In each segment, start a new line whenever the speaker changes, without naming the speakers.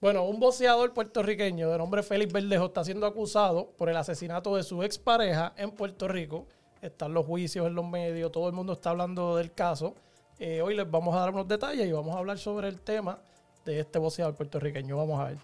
Bueno, un boxeador puertorriqueño de nombre Félix Verdejo está siendo acusado por el asesinato de su expareja en Puerto Rico. Están los juicios en los medios, todo el mundo está hablando del caso. Eh, hoy les vamos a dar unos detalles y vamos a hablar sobre el tema de este boxeador puertorriqueño. Vamos a ver.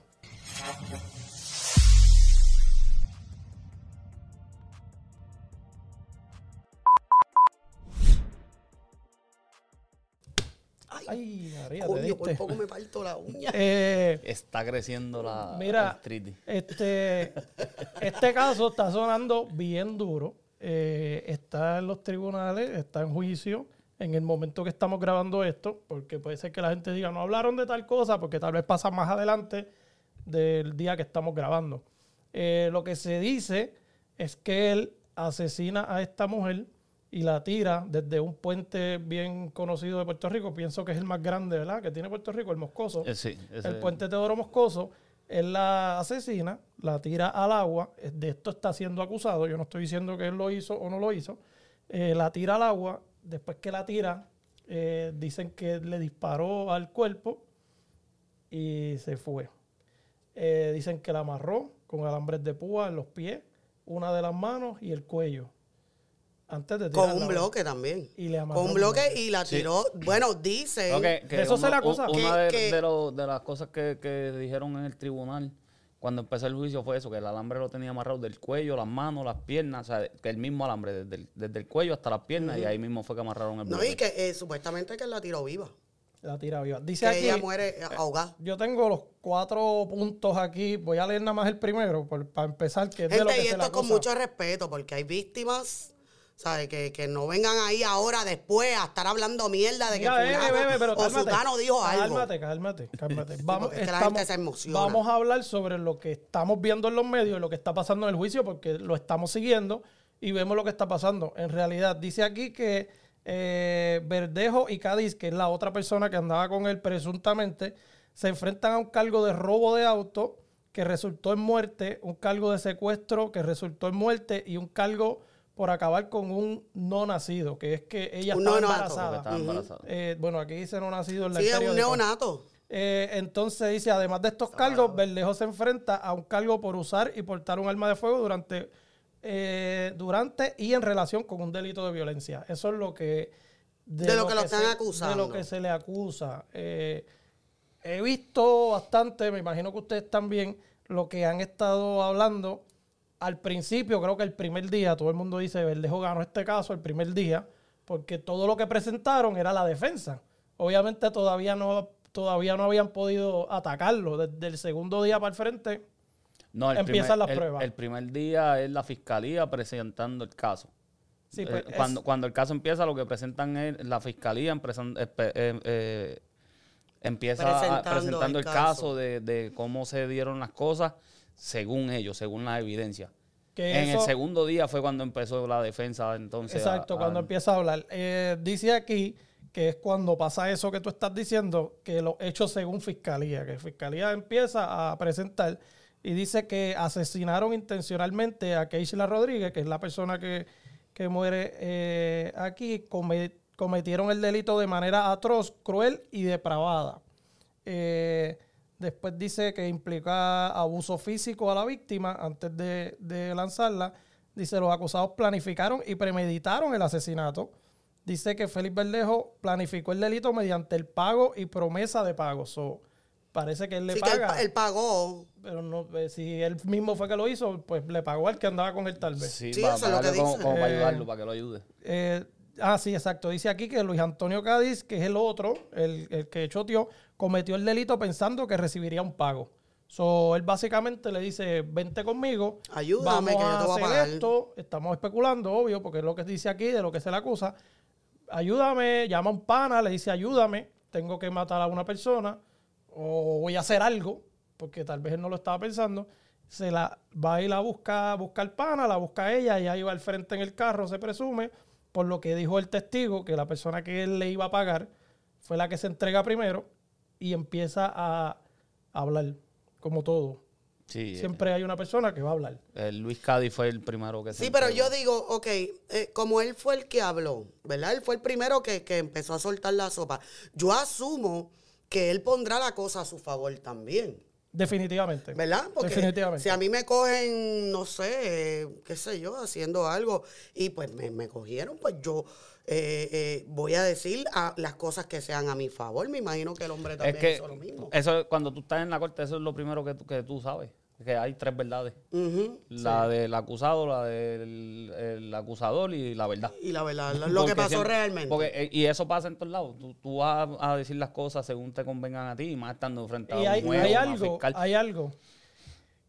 Ay, María,
Coño, por
diste.
poco me parto la uña.
Eh,
Está creciendo la
Mira,
artritis.
este, este caso está sonando bien duro. Eh, está en los tribunales, está en juicio en el momento que estamos grabando esto, porque puede ser que la gente diga, no hablaron de tal cosa, porque tal vez pasa más adelante del día que estamos grabando. Eh, lo que se dice es que él asesina a esta mujer y la tira desde un puente bien conocido de Puerto Rico. Pienso que es el más grande, ¿verdad? Que tiene Puerto Rico, el Moscoso
Eh, sí, ese-
el puente Teodoro Moscoso, él la asesina, la tira al agua, eh, de esto está siendo acusado, yo no estoy diciendo que él lo hizo o no lo hizo, eh, la tira al agua, después que la tira, eh, dicen que le disparó al cuerpo y se fue. Dicen que la amarró con alambres de púa en los pies, una de las manos y el cuello. Antes de
Con un bloque también.
Y le amarró
Con un bloque y la
Sí.
tiró. Bueno, dice.
Eso se
uno-
le acusa.
u-
Que-
Una de,
que-
de lo- de las cosas que, que dijeron en el tribunal cuando empezó el juicio fue eso, que el alambre lo tenía amarrado del cuello, las manos, las piernas, o sea, que el mismo alambre desde el, desde el cuello hasta las piernas y ahí mismo fue que amarraron el
No,
bloque.
y que eh, supuestamente que él la tiró viva.
La tira viva. Dice
Que
aquí,
ella muere eh, ahogada.
Yo tengo los cuatro puntos aquí. Voy a leer nada más el primero por- para empezar, que es de lo
Gente,
que
y esto con
acusa.
mucho respeto, porque hay víctimas, ¿sabes? Que, que no vengan ahí ahora después a estar hablando mierda de que
bebe,
fulano
bebe, pero
o
cálmate.
fulano dijo algo.
Cálmate, cálmate, cálmate. Vamos,
es que la gente se emociona.
vamos a hablar sobre lo que estamos viendo en los medios, lo que está pasando en el juicio, porque lo estamos siguiendo y vemos lo que está pasando. En realidad, dice aquí que eh, Verdejo y Cádiz, que es la otra persona que andaba con él presuntamente, se enfrentan a un cargo de robo de auto que resultó en muerte, un cargo de secuestro que resultó en muerte y un cargo por acabar con un no nacido, que es que ella
Un
estaba embarazada.
estaba embarazada.
Eh, bueno, aquí dice no nacido en la
Sí, es un neonato.
Eh, entonces dice, además de estos cargos, Verdejo se enfrenta a un cargo por usar y portar un arma de fuego durante, eh, durante y en relación con un delito de violencia. Eso es lo que...
De lo que lo están
se-
acusando.
De lo que se le acusa. Eh, he visto bastante, me imagino que ustedes también, lo que han estado hablando. Al principio, creo que el primer día, todo el mundo dice, Verdejo ganó este caso el primer día, porque todo lo que presentaron era la defensa. Obviamente todavía no, todavía no habían podido atacarlo. Desde el segundo día para el frente,
No, el
empiezan
primer,
las
el-
pruebas.
El, primer día es la fiscalía presentando el caso.
sí,
Eh,
pues, es-
cuando, cuando el caso empieza, lo que presentan es la fiscalía empresan- espe- eh, eh, empieza a-
Presentando
presentando,
el
el
caso.
caso de, de cómo se dieron las cosas según ellos, según la evidencia.
que
en el segundo día fue cuando empezó la defensa, entonces.
Exacto,
a-
cuando empieza a hablar. Eh, dice aquí que es cuando pasa eso que tú estás diciendo, que los hechos según fiscalía, que fiscalía empieza a presentar y dice que asesinaron intencionalmente a Keishla Rodríguez, que es la persona que, que muere eh, aquí, come- cometieron el delito de manera atroz, cruel y depravada. Eh, después dice que implica abuso físico a la víctima antes de, de lanzarla. Dice, los acusados planificaron y premeditaron el asesinato. Dice que Félix Verdejo planificó el delito mediante el pago y promesa de pago. So, parece que él le
Sí, que él,
paga,
pa- él pagó.
pero no, eh, si él mismo fue que lo hizo, pues le pagó al que andaba con él tal vez.
Sí,
Sí,
para,
eso es lo que
como, para
Eh,
ayudarlo, para que lo ayude.
Eh, ah, sí, exacto. Dice aquí que Luis Antonio Cádiz, que es el otro, el, el que choteó, cometió el delito pensando que recibiría un pago. So, él básicamente le dice, vente conmigo,
Ayúdame,
vamos
que yo
a
te voy a
hacer
pagar".
esto, estamos especulando, obvio, porque es lo que dice aquí, de lo que se le acusa. Ayúdame, llama a un pana, le dice, ayúdame, tengo que matar a una persona, o voy a hacer algo, porque tal vez él no lo estaba pensando. Se la va y la busca, busca el pana, la busca ella, ella iba al frente en el carro, se presume, por lo que dijo el testigo, que la persona que él le iba a pagar fue la que se entrega primero y empieza a hablar, como todo.
Sí,
Siempre hay una persona que va a hablar.
el Luis Cádiz fue el primero que se
Sí, pero
entregó.
yo digo, ok, eh, como él fue el que habló, ¿verdad? Él fue el primero que, que empezó a soltar la sopa. Yo asumo que él pondrá la cosa a su favor también.
Definitivamente.
¿Verdad? Porque
Definitivamente.
si a mí me cogen, no sé, qué sé yo, haciendo algo y pues me, me cogieron, pues yo eh, eh, voy a decir a- las cosas que sean a mi favor. Me imagino que el hombre
Es
también
que
hizo lo mismo.
eso, cuando tú estás en la corte, eso es lo primero que, tú- que tú sabes. Que hay tres verdades. La del acusado, la del el acusador y la verdad.
Y la verdad, lo, que pasó
siempre-
realmente.
Porque, eh, y eso pasa en todos lados. Tú, tú vas a decir las cosas según te convengan a ti y más estando frente a
Y
un
hay,
juez
hay
a
algo,
fiscal.
hay algo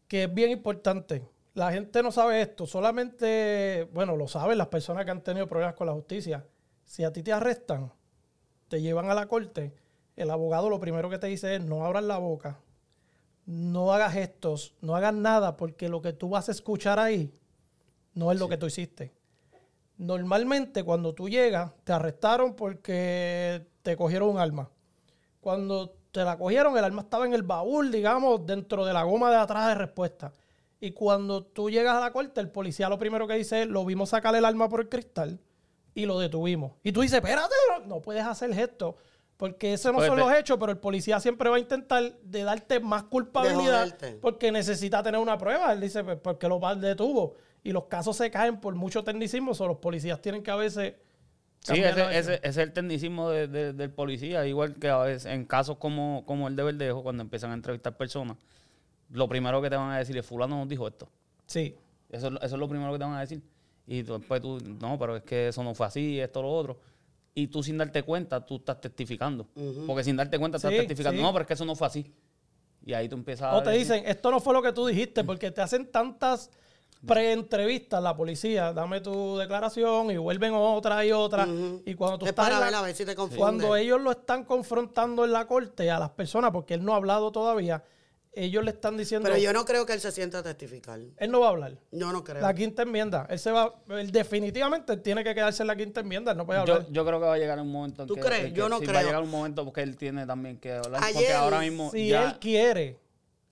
que es bien importante. La gente no sabe esto. Solamente, bueno, lo saben las personas que han tenido problemas con la justicia. Si a ti te arrestan, te llevan a la corte, el abogado lo primero que te dice es no abras la boca, no hagas gestos, no hagas nada, porque lo que tú vas a escuchar ahí no es lo que tú hiciste. Normalmente cuando tú llegas, te arrestaron porque te cogieron un arma. Cuando te la cogieron, el arma estaba en el baúl, digamos, dentro de la goma de atrás de respuesta. Y cuando tú llegas a la corte, el policía lo primero que dice es, lo vimos sacar el arma por el cristal y lo detuvimos. Y tú dices, espérate, no, no puedes hacer gesto. Porque esos no
Pues
son los hechos, pero el policía siempre va a intentar de darte más culpabilidad porque necesita tener una prueba. Él dice, pues, porque lo detuvo. Y los casos se caen por mucho tecnicismo, o los policías tienen que a veces...
Sí, ese, ese- ese es el tecnicismo de- de- del policía, igual que a veces en casos como, como el de Verdejo, cuando empiezan a entrevistar personas, lo primero que te van a decir es, fulano nos dijo esto.
Sí.
Eso, es lo- eso es lo primero que te van a decir. Y después tú, no, pero es que eso no fue así, esto, lo otro. Y tú sin darte cuenta, tú estás testificando. Porque sin darte cuenta estás
Sí,
testificando,
sí.
no, pero es que eso no fue así. Y ahí tú empiezas a
O te dicen, esto no fue lo que tú dijiste, porque te hacen tantas pre-entrevistas la policía, dame tu declaración y vuelven otra y otra. Y cuando tú
Es
estás
para
la-
ver a ver si te
cuando ellos lo están confrontando en la corte a las personas, porque él no ha hablado todavía, ellos le están diciendo,
Pero yo no creo que él se sienta a testificar.
él no va a hablar.
Yo no creo.
La quinta enmienda, él se va, él definitivamente tiene que quedarse en la quinta enmienda, él no puede hablar.
Yo, yo creo que va a llegar un momento en
¿Tú
que,
crees?
que
Yo no
sí, Va a
creo.
llegar un momento porque él tiene también que hablar. porque ahora mismo
si
ya-
él quiere,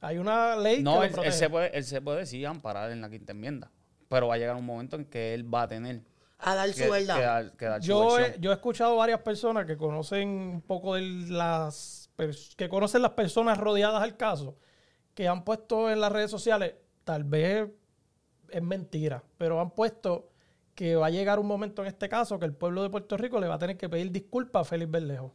hay una ley
No,
que lo
él, él se puede, él se puede sí amparar en la quinta enmienda. Pero va a llegar un momento en que él va a tener
A dar
que,
su verdad.
que dar, que dar su
Yo he, yo he escuchado varias personas que conocen un poco de las que conocen las personas rodeadas al caso, que han puesto en las redes sociales, tal vez es mentira, pero han puesto que va a llegar un momento en este caso que el pueblo de Puerto Rico le va a tener que pedir disculpas a Félix Berlejo.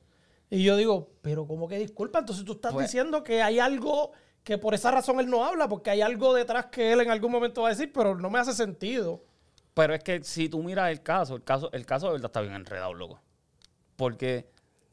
Y yo digo, pero ¿cómo que disculpa? Entonces tú estás
Pues-
diciendo que hay algo que por esa razón él no habla, porque hay algo detrás que él en algún momento va a decir, pero no me hace sentido.
Pero es que si tú miras el caso, el caso, el caso de verdad está bien enredado, loco. Porque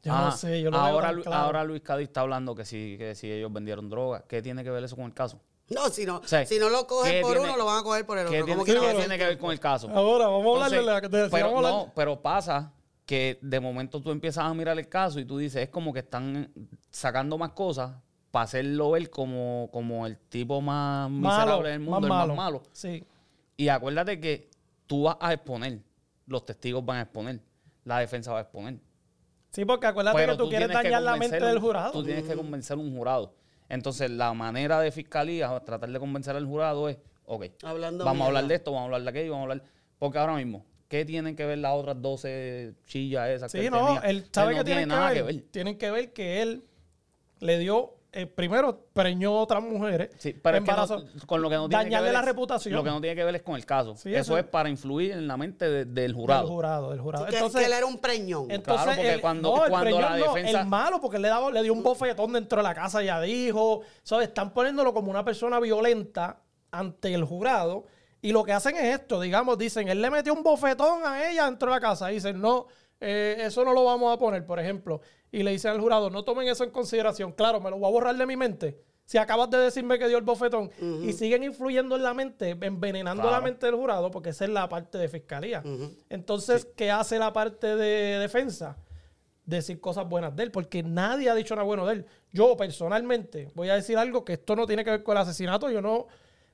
Yo no sé, yo lo veo
ahora,
tan
Lu-
claro.
ahora Luis Cádiz está hablando que si, que si ellos vendieron droga. ¿Qué tiene que ver eso con el caso?
No, si no,
sea,
si no lo cogen
¿qué
por
tiene-
uno, lo van a coger por el
¿Qué
otro.
tiene,
Como
qué
quiera que
tiene
sea.
que ver con el caso?
Ahora, vamos a hablar de la
pero, no, pero pasa que de momento tú empiezas a mirar el caso y tú dices, es como que están sacando más cosas para hacerlo ver como, como el tipo más
malo,
miserable del mundo,
más
el
malo.
más malo.
Sí.
Y acuérdate que tú vas a exponer, los testigos van a exponer, la defensa va a exponer.
Sí, porque acuérdate
Pero
que tú, quieres dañar la mente del jurado.
Tú tienes que convencer a un jurado. Entonces, la manera de fiscalía, tratar de convencer al jurado es, ok,
Hablando
vamos a hablar de esto, vamos a hablar de aquello, vamos a hablar... Porque ahora mismo, ¿qué tienen que ver las otras 12 chillas esas que
Sí,
él
no,
tenía?
él sabe
no
que
tiene
tienen que
nada
ver,
que ver.
Tienen que ver que él le dio, eh, primero preñó a otras mujeres,
Sí, pero es que no-
embarazó,
con lo que no tiene que
dañarle
ver
la
es-
reputación.
Lo que no tiene que ver es con el caso.
Sí,
eso,
eso-
es para influir en la mente de- del
del
jurado.
jurado, del jurado.
Que,
Entonces,
que él era un preñón.
entonces
Claro, porque
el-
cuando-
no, el
la
preñón no,
defensa-
el malo, porque le, daba, le dio un bofetón dentro de la casa, ya dijo, ¿sabes? Están poniéndolo como una persona violenta ante el jurado. Y lo que hacen es esto, digamos, dicen, él le metió un bofetón a ella dentro de la casa. Dicen, no, eh, eso no lo vamos a poner, por ejemplo. Y le dicen al jurado, no tomen eso en consideración. Claro, me lo voy a borrar de mi mente. Si acabas de decirme que dio el bofetón y siguen influyendo en la mente, envenenando la mente del jurado, porque esa es la parte de fiscalía. Entonces, ¿qué hace la parte de defensa? decir cosas buenas de él, porque nadie ha dicho nada bueno de él. Yo personalmente voy a decir algo que esto no tiene que ver con el asesinato, yo no,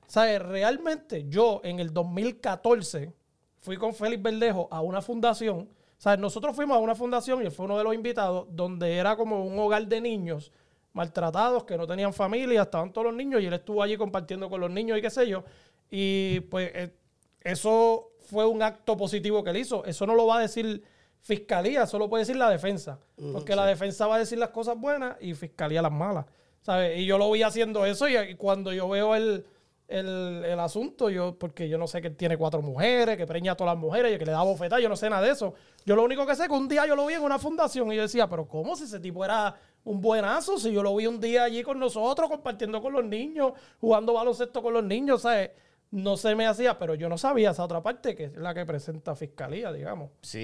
¿sabes? Realmente yo en el 2014 fui con Félix Verdejo a una fundación, ¿sabes? Nosotros fuimos a una fundación y él fue uno de los invitados, donde era como un hogar de niños maltratados, que no tenían familia, estaban todos los niños y él estuvo allí compartiendo con los niños y qué sé yo. Y pues eh, eso fue un acto positivo que él hizo. Eso no lo va a decir fiscalía, eso lo puede decir la defensa. porque la defensa va a decir las cosas buenas y fiscalía las malas. ¿sabes? Y yo lo vi haciendo eso y, y cuando yo veo el, el, el asunto, yo, porque yo no sé que él tiene cuatro mujeres, que preña a todas las mujeres y que le da bofetada, yo no sé nada de eso. Yo lo único que sé es que un día yo lo vi en una fundación y yo decía, pero ¿cómo si ese tipo era un buenazo? Si yo lo vi un día allí con nosotros, compartiendo con los niños, jugando baloncesto con los niños, ¿sabes? No se me hacía, pero yo no sabía esa otra parte que es la que presenta fiscalía, digamos.
Sí,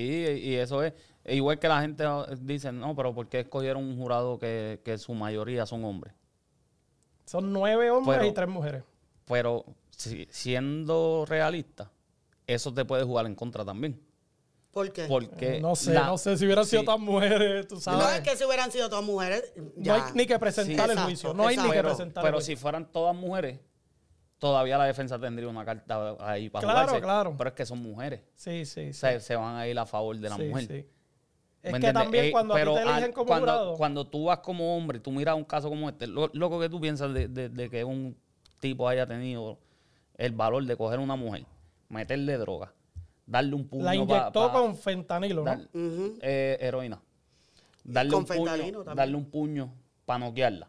y eso es. e Igual que la gente dice, no, pero ¿por qué escogieron un jurado que, que su mayoría son hombres?
Son nueve hombres
Pero-
y tres mujeres.
Pero si- siendo realista, eso te puede jugar en contra también.
¿Por qué?
Porque
no sé,
la-
no sé si hubieran sido
sí,
tan mujeres, tú
no
sabes.
es que si hubieran sido todas mujeres,
No
ya.
hay ni que presentar
Sí,
el
exacto,
juicio. No hay ni que presentar el
Pero si fueran todas mujeres, todavía la defensa tendría una carta ahí para
Claro,
jugarse.
claro.
Pero es que son mujeres.
Sí, sí,
se van a ir a favor de la
Sí,
mujer.
sí.
¿Me
Es que
entiendes?
también
Eh,
cuando a ti
pero
te eligen como
cuando,
jurado.
cuando tú vas como hombre, tú miras un caso como este, lo, loco que tú piensas de, de- de que un tipo haya tenido el valor de coger una mujer, meterle droga, darle un puño
la inyectó
pa-
con fentanilo, ¿no?
eh, heroína. Darle
con
un puño,
fentanilo también.
darle un puño para noquearla,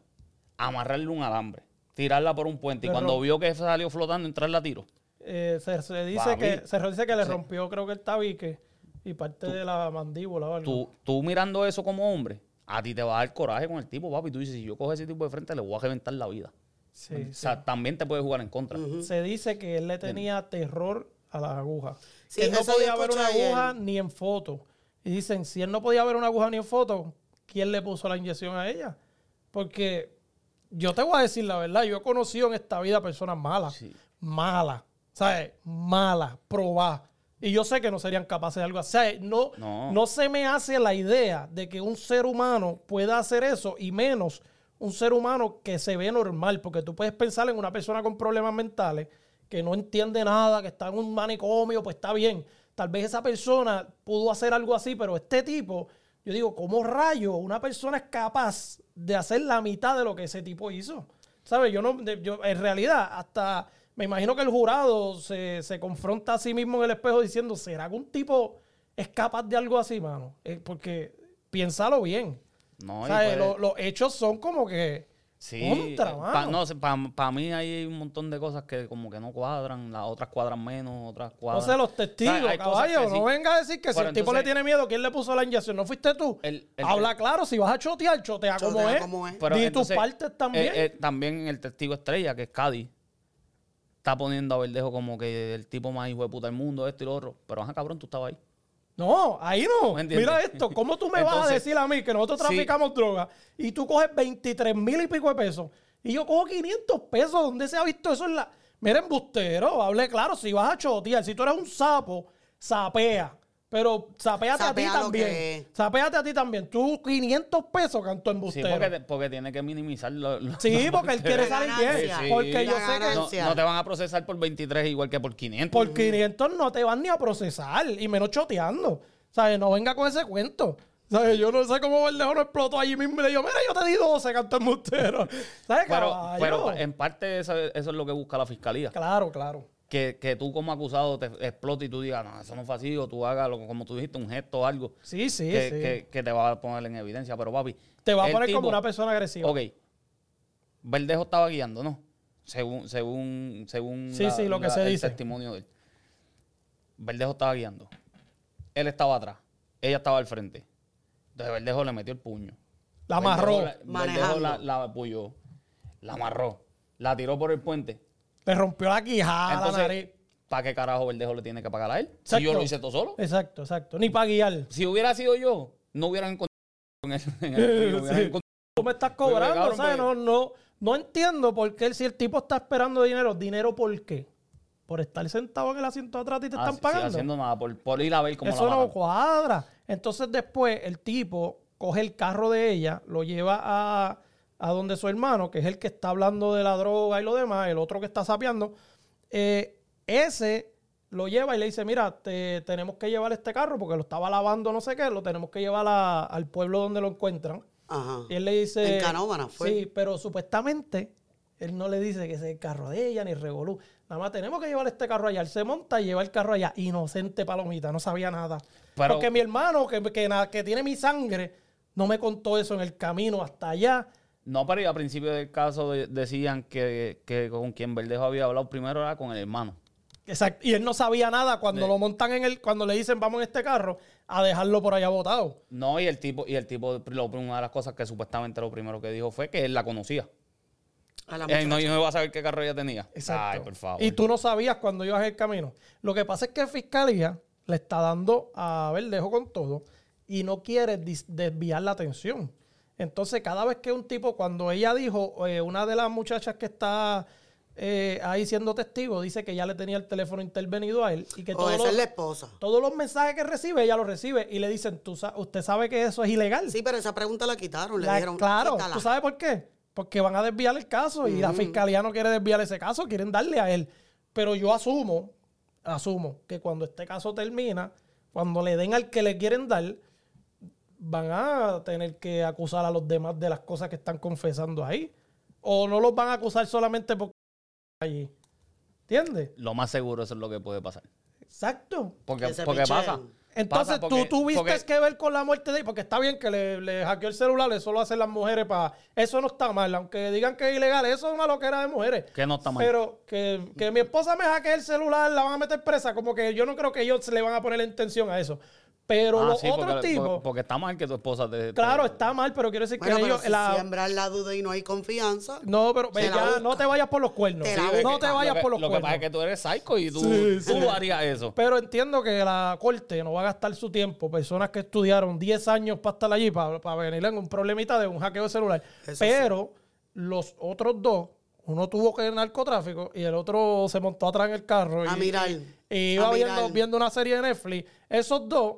amarrarle un alambre, tirarla por un puente y cuando vio que salió flotando, entrarle a tiro.
Eh, se, se dice que, se dice que le
Sí.
rompió, creo que el tabique y parte de la mandíbula o algo.
Tú, tú mirando eso como hombre, a ti te va a dar coraje con el tipo, papi. Tú dices, si yo cojo ese tipo de frente, le voy a reventar la vida.
Sí,
O
sí.
sea, también te puede jugar en contra.
Se dice que él le tenía terror a las agujas.
Sí,
que él no podía ver una aguja ni en foto. Y dicen, si él no podía ver una aguja ni en foto, ¿quién le puso la inyección a ella? Porque yo te voy a decir la verdad, yo he conocido en esta vida personas malas,
Sí.
malas, ¿sabes? Malas, probadas. Y yo sé que no serían capaces de algo así. O sea, no,
No.
no se me hace la idea de que un ser humano pueda hacer eso y menos un ser humano que se ve normal, porque tú puedes pensar en una persona con problemas mentales que no entiende nada, que está en un manicomio, pues está bien. Tal vez esa persona pudo hacer algo así, pero este tipo, yo digo, ¿cómo rayo una persona es capaz de hacer la mitad de lo que ese tipo hizo? ¿Sabes? Yo no, yo, en realidad, hasta me imagino que el jurado se, se confronta a sí mismo en el espejo diciendo, ¿será que un tipo es capaz de algo así, mano? Eh, porque piénsalo bien.
No, y puede-
Lo- los hechos son como que
Sí,
contra,
eh, pa- no, para mí hay un montón de cosas que como que no cuadran, las otras cuadran menos, otras
No
cuadran.
sé, los testigos,
O sea,
caballo.
que sí.
No venga a decir que si el tipo le tiene miedo, ¿quién le puso la inyección? ¿No fuiste tú?
El- el-
Habla claro, si vas a chotear, chotea, como es.
como es.
Pero
Di
entonces,
tus partes también.
eh, eh, también el testigo estrella, que es Cádiz, está poniendo a Verdejo como que el tipo más hijo de puta del mundo, esto y lo otro. Pero ajá, cabrón, tú estabas ahí.
No, ahí no. Mira esto. ¿Cómo tú me vas a decir a mí que nosotros
sí.
traficamos droga y tú coges 23 mil y pico de pesos y yo cojo 500 pesos? ¿Dónde se ha visto eso en la...? Mira, embustero, hable claro. Si vas a chotear, si tú eres un sapo, sapea. Pero sapéate a ti
Sapea
también.
que-
Sapéate a ti también. Tú 500 pesos, canto
Sí,
embustero.
porque, te- porque tiene que minimizar lo, lo-
Sí,
lo
porque él quiere salir bien.
Sí,
Porque
sí.
yo sé que
No, te van a procesar por 23 igual que por 500.
por 500 no te van ni a procesar, y menos choteando. ¿Sabes? No venga con ese cuento. ¿Sabes? Yo no sé cómo Verdejo no explotó allí mismo y le dijo, mira, yo te di 12, canto embustero. ¿Sabes,
Pero,
caballo?
pero en parte eso, eso es lo que busca la fiscalía.
Claro, claro.
Que, que tú como acusado te explotes y tú digas, no, eso no fue así, o tú hagas, lo- como tú dijiste, un gesto o algo
Sí, sí,
que,
sí.
que- que te va a poner en evidencia. Pero papi,
te va a poner
tipo-
como una persona agresiva.
Ok, Verdejo estaba guiando, ¿no? Según, según, según
Sí, sí, lo que se
el
dice.
testimonio de él. Verdejo estaba guiando. Él estaba atrás. Ella estaba al frente. Entonces Verdejo le metió el puño.
La amarró.
Verdejo la- Verdejo la apoyó. La amarró. La tiró por el puente.
Le rompió la quijada, la nariz.
Entonces, ¿para qué carajo Verdejo le tiene que pagar a él? Si yo lo hice todo solo.
Exacto, exacto. Ni para guiar.
Si hubiera sido yo, no hubieran encontrado en el, en el río, hubieran
Sí.
encontrado-
Tú me estás cobrando, ¿sabes?
pues-
No, no, no entiendo por qué si el tipo está esperando dinero, ¿dinero por qué? ¿Por estar sentado en el asiento de atrás y te
Ah,
están
sí,
pagando?
haciendo nada, por, por ir a ver cómo
Eso
la
no cuadra. Entonces después el tipo coge el carro de ella, lo lleva a, a donde su hermano, que es el que está hablando de la droga y lo demás, el otro que está sapeando. eh, ese lo lleva y le dice, mira, te, tenemos que llevar este carro porque lo estaba lavando no sé qué, lo tenemos que llevar a- al pueblo donde lo encuentran.
Ajá.
Y él le dice...
En Canóvana fue.
Sí, pero supuestamente él no le dice que ese es el carro de ella ni revolú. Nada más tenemos que llevar este carro allá. Él se monta y lleva el carro allá. Inocente palomita, no sabía nada.
Pero-
Porque mi hermano, que, que, que tiene mi sangre, no me contó eso en el camino hasta allá.
No, pero al principio del caso de- decían que, que con quien Verdejo había hablado primero era con el hermano.
Exacto. Y él no sabía nada cuando lo montan en el, cuando le dicen vamos en este carro, a dejarlo por allá botado.
No, y el tipo, y el tipo, lo- una de las cosas que supuestamente lo primero que dijo fue que él la conocía.
A la
Eh,
muchacha.
no, yo no iba a saber qué carro ella tenía.
Exacto.
Ay, por favor.
Y tú no sabías cuando ibas en el camino. Lo que pasa es que Fiscalía le está dando a Verdejo con todo y no quiere desviar la atención. Entonces, cada vez que un tipo, cuando ella dijo, eh, una de las muchachas que está eh, ahí siendo testigo, dice que ya le tenía el teléfono intervenido a él y que
o
todos
esa
los,
es la esposa.
todos los mensajes que recibe, ella los recibe y le dicen, ¿Tú usted sabe que eso es ilegal.
Sí, pero esa pregunta la quitaron. Le
La-
dijeron,
claro,
"Quítala".
¿tú sabes por qué? Porque van a desviar el caso y la fiscalía no quiere desviar ese caso, quieren darle a él. Pero yo asumo, asumo que cuando este caso termina, cuando le den al que le quieren dar, van a tener que acusar a los demás de las cosas que están confesando ahí. O no los van a acusar solamente porque allí. ¿Entiendes?
Lo más seguro eso es lo que puede pasar.
Exacto.
Porque, porque pasa.
Entonces
Pasa
tú tuviste
porque-
que ver con la muerte de él, porque está bien que le, le hackeó el celular, eso lo hacen las mujeres para... Eso no está mal, aunque digan que es ilegal, eso es una loquera de mujeres.
Que no está mal.
Pero que, que mi esposa me hackee el celular, la van a meter presa, como que yo no creo que ellos se le van a poner la intención a eso. Pero
Ah,
los
sí,
otros
porque,
tipos,
porque- porque está mal que tu esposa te... te-
claro, está mal, pero quiero decir
Bueno,
que
pero
ellos...
si
la-
siembran la duda y no hay confianza.
no, pero ya, no te vayas por los cuernos.
Te la
Sí, no te vayas
que,
por los
Lo que
cuernos.
pasa es que tú eres psycho y tú,
Sí,
tú
sí.
harías eso.
Pero entiendo que la corte no va a gastar su tiempo, personas que estudiaron 10 años para estar allí, para, para venir en un problemita de un hackeo de celular.
Eso
Pero los otros dos, uno tuvo que ir narcotráfico y el otro se montó atrás en el carro.
A
y,
mirar.
y- y iba
A
viendo,
mirar.
viendo una serie de Netflix. Esos dos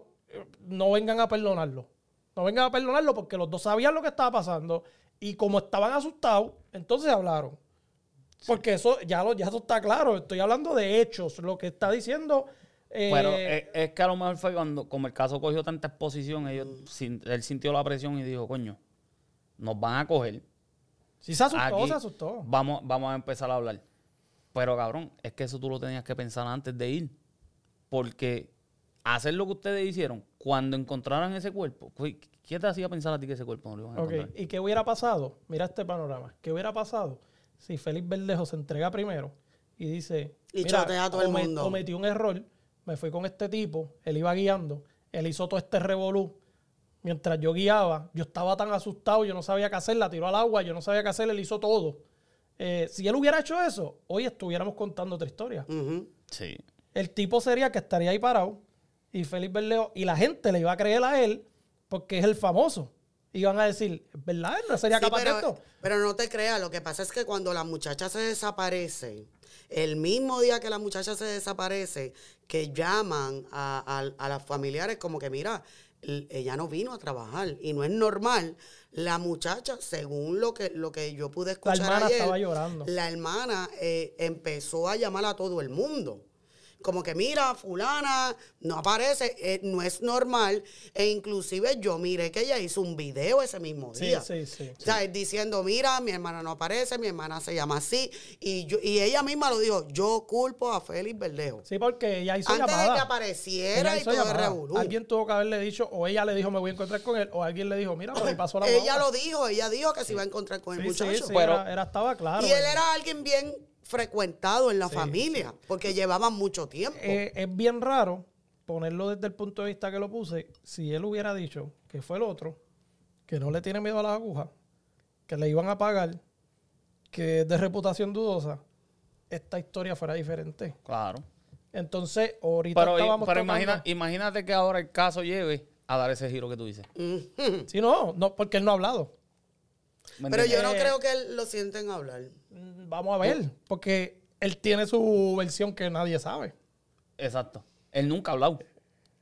no vengan a perdonarlo. No vengan a perdonarlo porque los dos sabían lo que estaba pasando y como estaban asustados, entonces hablaron. Porque eso ya, lo, ya eso está claro. Estoy hablando de hechos. Lo que está diciendo. eh,
Pero es, es que a lo mejor fue cuando, como el caso cogió tanta exposición, ellos,
Mm.
él sintió la presión y dijo, coño, nos van a coger.
si se asustó,
Aquí
se asustó.
Vamos, vamos a empezar a hablar. Pero cabrón, es que eso tú lo tenías que pensar antes de ir. Porque hacer lo que ustedes hicieron, cuando encontraran ese cuerpo, ¿qué te hacía pensar a ti que ese cuerpo no lo iban a
Ok,
encontrar?
¿Y qué hubiera pasado? Mira este panorama. ¿Qué hubiera pasado si Félix Verdejo se entrega primero y dice:
Y
"Mira,
a todo el mundo"?
Cometí un error, me fui con este tipo, él iba guiando, él hizo todo este revolú. Mientras yo guiaba, yo estaba tan asustado, yo no sabía qué hacer, la tiró al agua, yo no sabía qué hacer, él hizo todo. Eh, si él hubiera hecho eso, hoy estuviéramos contando otra historia.
Sí.
El tipo sería que estaría ahí parado y Félix Berleo y la gente le iba a creer a él porque es el famoso. Iban a decir, "Es ¿verdad? No sería
Sí,
capaz
pero,
de esto.
pero no te creas, lo que pasa es que cuando la muchacha se desaparece, el mismo día que la muchacha se desaparece, que llaman a, a- a las familiares como que, mira, ella no vino a trabajar y no es normal. La muchacha, según lo que, lo que yo pude
La
escuchar
hermana
ayer,
estaba llorando.
la hermana eh, empezó a llamar a todo el mundo. Como que mira, fulana, no aparece, eh, no es normal. E inclusive yo miré que ella hizo un video ese mismo
Sí,
día.
sí, sí.
O sea, diciendo, mira, mi hermana no aparece, mi hermana se llama así. Y yo y ella misma lo dijo, yo culpo a Félix Verdejo.
Sí, porque ella hizo
Antes de que apareciera y todo el revolú.
Alguien tuvo que haberle dicho, o ella le dijo, me voy a encontrar con él, o alguien le dijo, mira, por ahí pasó la
ella lo dijo, ella dijo que se iba a encontrar con el
Sí, sí,
muchacho.
sí,
Pero-
era, era- estaba claro.
y él era alguien bien frecuentado en la
Sí,
familia, porque llevaban mucho tiempo.
Eh, es bien raro ponerlo desde el punto de vista que lo puse. Si él hubiera dicho que fue el otro, que no le tiene miedo a las agujas, que le iban a pagar, que es de reputación dudosa, esta historia fuera diferente.
Claro.
Entonces, ahorita
Pero,
estábamos
pero imagina, imagínate que ahora el caso lleve a dar ese giro que tú dices.
Ujú.
Sí, no, no, porque él no ha hablado.
¿Me
Pero yo no
Eh,
creo que él lo sienten hablar.
Mm, Vamos a ver, porque él tiene su versión que nadie sabe.
Exacto. Él nunca ha hablado.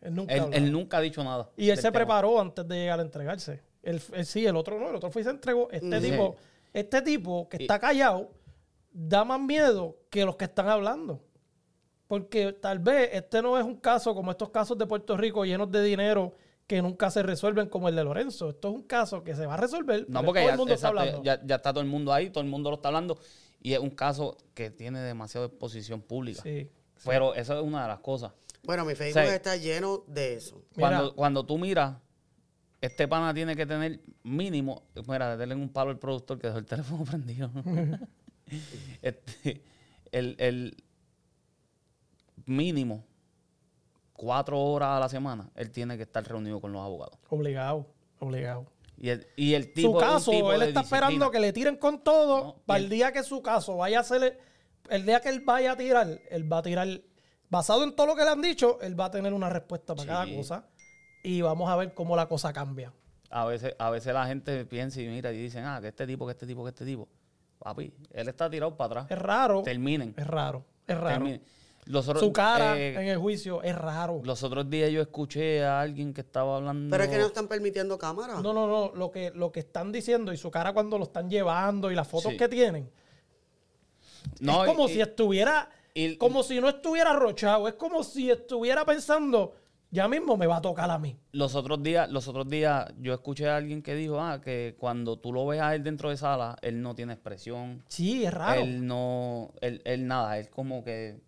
Él nunca ha
Él,
hablado.
él nunca ha dicho nada.
Y él se
tema.
preparó antes de llegar a entregarse. Él, él sí, el otro no, el otro fue y se entregó. Este
Sí.
tipo, este tipo que está callado da más miedo que los que están hablando. Porque tal vez este no es un caso como estos casos de Puerto Rico llenos de dinero que nunca se resuelven como el de Lorenzo. Esto es un caso que se va a resolver.
No, porque
todo
ya,
el mundo está
exacto,
hablando.
ya- ya está todo el mundo ahí, todo el mundo lo está hablando. Y es un caso que tiene demasiada exposición pública.
Sí.
Pero eso es una de las cosas.
Bueno, mi Facebook está lleno de eso.
Mira.
Cuando, cuando tú miras este pana tiene que tener mínimo, mira, denle un palo al productor que dejó el teléfono prendido. este, el, el mínimo cuatro horas a la semana, él tiene que estar reunido con los abogados.
Obligado, obligado.
Y el, y el tipo
su
es
caso,
tipo
él está esperando que le tiren con todo
No,
para el día que su caso vaya a ser, el día que él vaya a tirar, él va a tirar, basado en todo lo que le han dicho, él va a tener una respuesta para cada cosa y vamos a ver cómo la cosa cambia.
A veces, a veces la gente piensa y mira y dicen, ah, que este tipo, que este tipo, que este tipo. Papi, él está tirado para
Es
atrás.
raro,
Terminen.
es raro, es raro.
terminen. Los otros,
Su cara
eh,
en el juicio es raro.
Los otros días yo escuché a alguien que estaba hablando.
Pero es que no están permitiendo cámara.
No, no, no, lo que, lo que están diciendo y su cara cuando lo están llevando y las fotos
Sí.
que tienen,
No,
es como
y-
si estuviera,
y-
como si no estuviera rochado, es como si estuviera pensando, ya mismo me va a tocar a mí.
Los otros días, los otros días yo escuché a alguien que dijo, ah, que cuando tú lo ves a él dentro de sala, él no tiene expresión.
Sí, es raro.
Él no, él, él nada, él como que,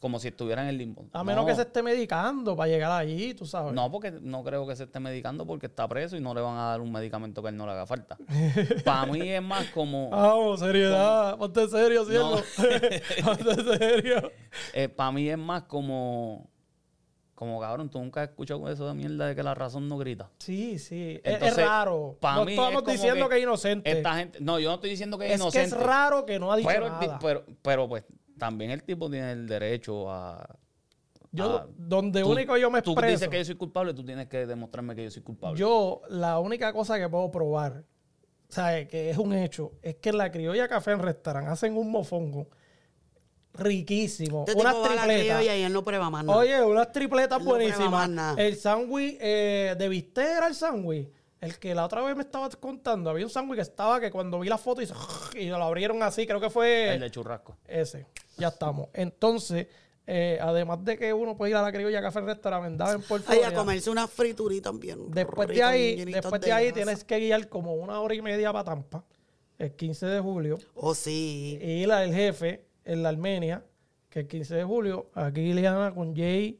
como si estuviera en el limbo.
a menos
No,
que se esté medicando para llegar allí, tú sabes.
No, porque no creo que se esté medicando porque está preso y no le van a dar un medicamento que él no le haga falta. Para mí es más como,
Vamos, seriedad, ponte serio,
No.
cielo. ponte serio.
para mí es más como, como cabrón, tú nunca has escuchado eso de mierda de que la razón no grita.
Sí, sí, es-
Entonces,
es raro. no
mí
estamos
es como
diciendo que, es inocente.
Esta gente, no, yo no estoy diciendo que es,
es que
inocente.
es raro que no ha dicho
pero,
nada.
pero, pero pues también el tipo tiene el derecho a...
yo,
a-
donde
tú-
único yo me
Tú
expreso.
dices que yo soy culpable, tú tienes que demostrarme que yo soy culpable.
Yo, la única cosa que puedo probar, ¿sabes? Que es un hecho, es que en la criolla café en restaurante hacen un mofongo riquísimo.
Este
unas tripletas.
y él no prueba más nada.
Oye, unas tripletas
Él no prueba
buenísimas.
más nada.
el sándwich eh, de bistec era el sándwich. El que la otra vez me estaba contando. Había un sándwich que estaba que cuando vi la foto hizo y lo abrieron así. Creo que fue
El de churrasco.
ese. Ya estamos. Entonces, eh, además de que uno puede ir a la criolla café restaurante, andaba en Port
Ay, a comerse una friturita bien.
Después de ahí, después de ahí
grasa.
tienes que guiar como una hora y media para Tampa, el 15 de julio,
Oh, sí.
y ir al jefe en la Armenia, que el 15 de julio, aquí Liliana con Jay,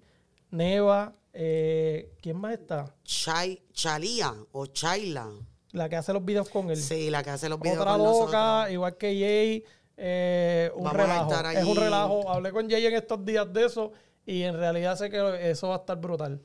Neva, eh, ¿quién más está?
Chai, Chalía o Chaila.
La que hace los videos con él.
Sí, la que hace los videos
Otra
con
loca,
nosotros.
igual que Jay, eh, un
Vamos
relajo. Es un relajo. Hablé con Jay en estos días de eso y en realidad sé que eso va a estar brutal.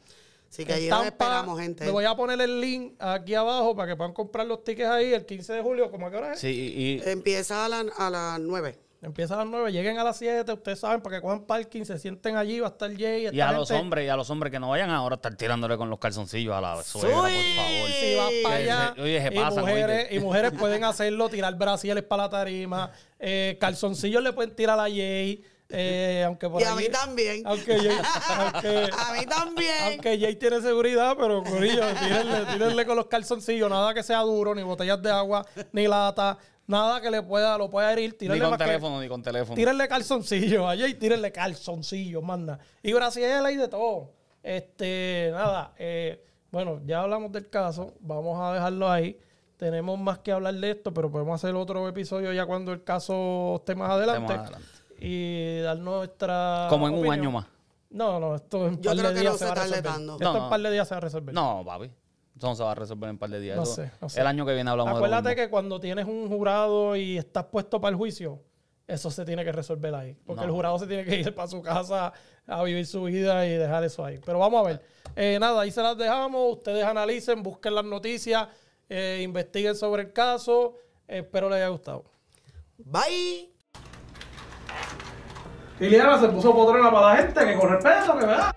Así que allí nos esperamos, gente.
Le voy a poner el link aquí abajo para que puedan comprar los tickets ahí el 15 de julio. ¿Cómo a qué hora es?
Sí, y, y-
Empieza a, la- a las 9.
Empieza a las 9, lleguen a las 7, ustedes saben, para que cojan parking, se sienten allí, va a estar Jay.
y a los hombres, y a los hombres que no vayan ahora a estar tirándole con los calzoncillos a la suegra, por favor.
Si vas para allá,
se- oye, se
y,
pasan,
mujeres, y mujeres pueden hacerlo, tirar brasiles para la tarima, eh, calzoncillos le pueden tirar a Jay, eh, aunque por
Y a mí también.
Aunque Jay, aunque,
A mí también.
aunque Jay tiene seguridad, pero Corillo, tírenle, tírenle con los calzoncillos, nada que sea duro, ni botellas de agua, ni lata, nada que le pueda, lo pueda herir,
Ni
tírenle
con
más que-
teléfono, ni con teléfono.
Tírenle calzoncillos a Jay, tírenle calzoncillos, manda. Y brasiles y de todo. Este, nada, eh, bueno, ya hablamos del caso, vamos a dejarlo ahí. Tenemos más que hablar de esto, pero podemos hacer otro episodio ya cuando el caso esté más adelante.
más adelante.
Y dar nuestra.
Como en un año más.
No, no, esto en un
Yo
par
creo
de
que
días
no
se
se
va a
tarde
resolver.
tanto.
Esto
No,
en
no.
un par de días se va a resolver.
No, papi. Eso no se va a resolver en un par de días.
No
Eso-
sé, no sé.
El año que viene hablamos
Acuérdate
de
que cuando tienes un jurado y estás puesto para el juicio, eso se tiene que resolver ahí. Porque
No.
el jurado se tiene que ir para su casa a vivir su vida y dejar eso ahí. Pero vamos a ver. Eh, nada, ahí se las dejamos. Ustedes analicen, busquen las noticias, eh, investiguen sobre el caso. Eh, espero les haya gustado.
Bye.
Liliana se puso potrona para la gente, que con respeto, que verdad.